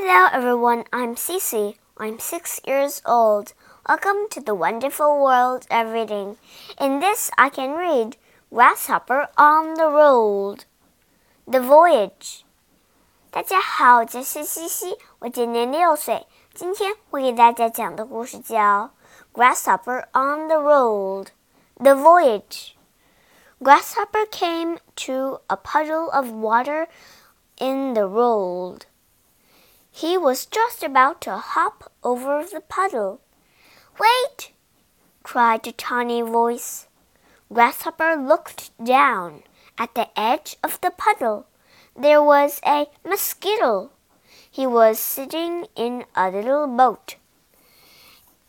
Hello everyone, I'm Cece. I'm six years old. Welcome to the wonderful world of reading. In this, I can read Grasshopper on the Road, The Voyage. 大家好，我是西西，我今年六岁。今天我给大家讲的故事叫《Grasshopper on the Road, The Voyage》。Grasshopper came to a puddle of water in the road. He was just about to hop over the puddle. Wait! cried a tiny voice. Grasshopper looked down. At the edge of the puddle, there was a mosquito. He was sitting in a little boat.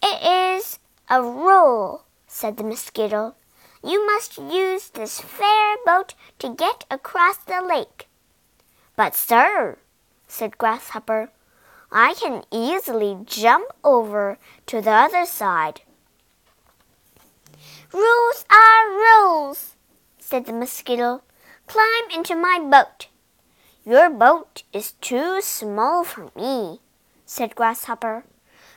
It is a rule, said the mosquito. You must use this ferry boat to get across the lake. But, sir, said Grasshopper, I can easily jump over to the other side. Rules are rules, said the mosquito. Climb into my boat. Your boat is too small for me, said Grasshopper.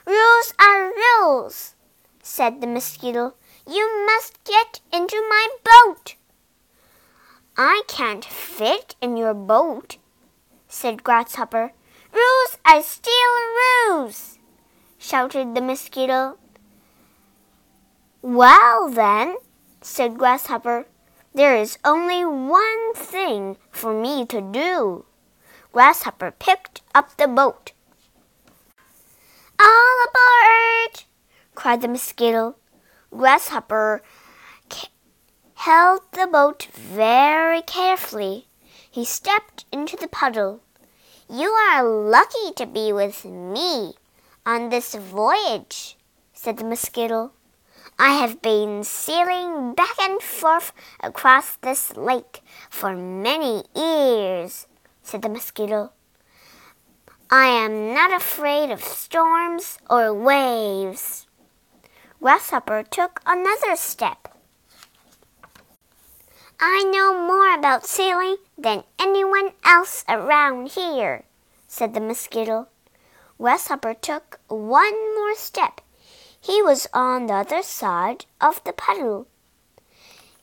Rules are rules, said the mosquito. You must get into my boat. I can't fit in your boat, said Grasshopper. Rules are still rules, shouted the mosquito. Well, then, said Grasshopper, there is only one thing for me to do. Grasshopper picked up the boat. All aboard! cried the mosquito. Grasshopper held the boat very carefully. He stepped into the puddle. You are lucky to be with me on this voyage, said the mosquito. I have been sailing back and forth across this lake for many years, said the mosquito. I am not afraid of storms or waves. Grasshopper took another step. I know more about sailing than anyone else around here, said the mosquito. Grasshopper took one more step. He was on the other side of the puddle.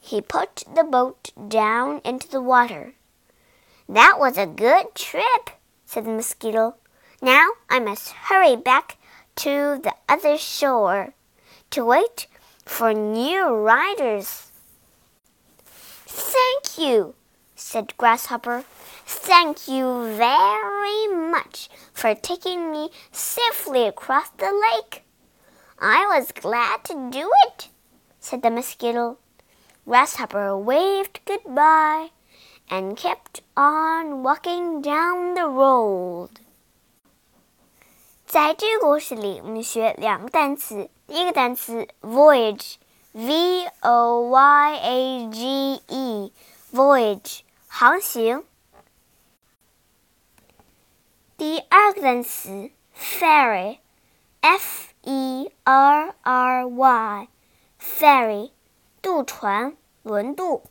He put the boat down into the water. That was a good trip, said the mosquito. Now I must hurry back to the other shore to wait for new riders. Thank you, said Grasshopper. Thank you very much for taking me safely across the lake. I was glad to do it, said the mosquito. Grasshopper waved goodbye and kept on walking down the road. 在这个故事里，我们学两个单词。第一个单词 voyage，v o y a g e，voyage 航行。第二个单词 ferry，f e r r y，ferry 渡船、轮渡。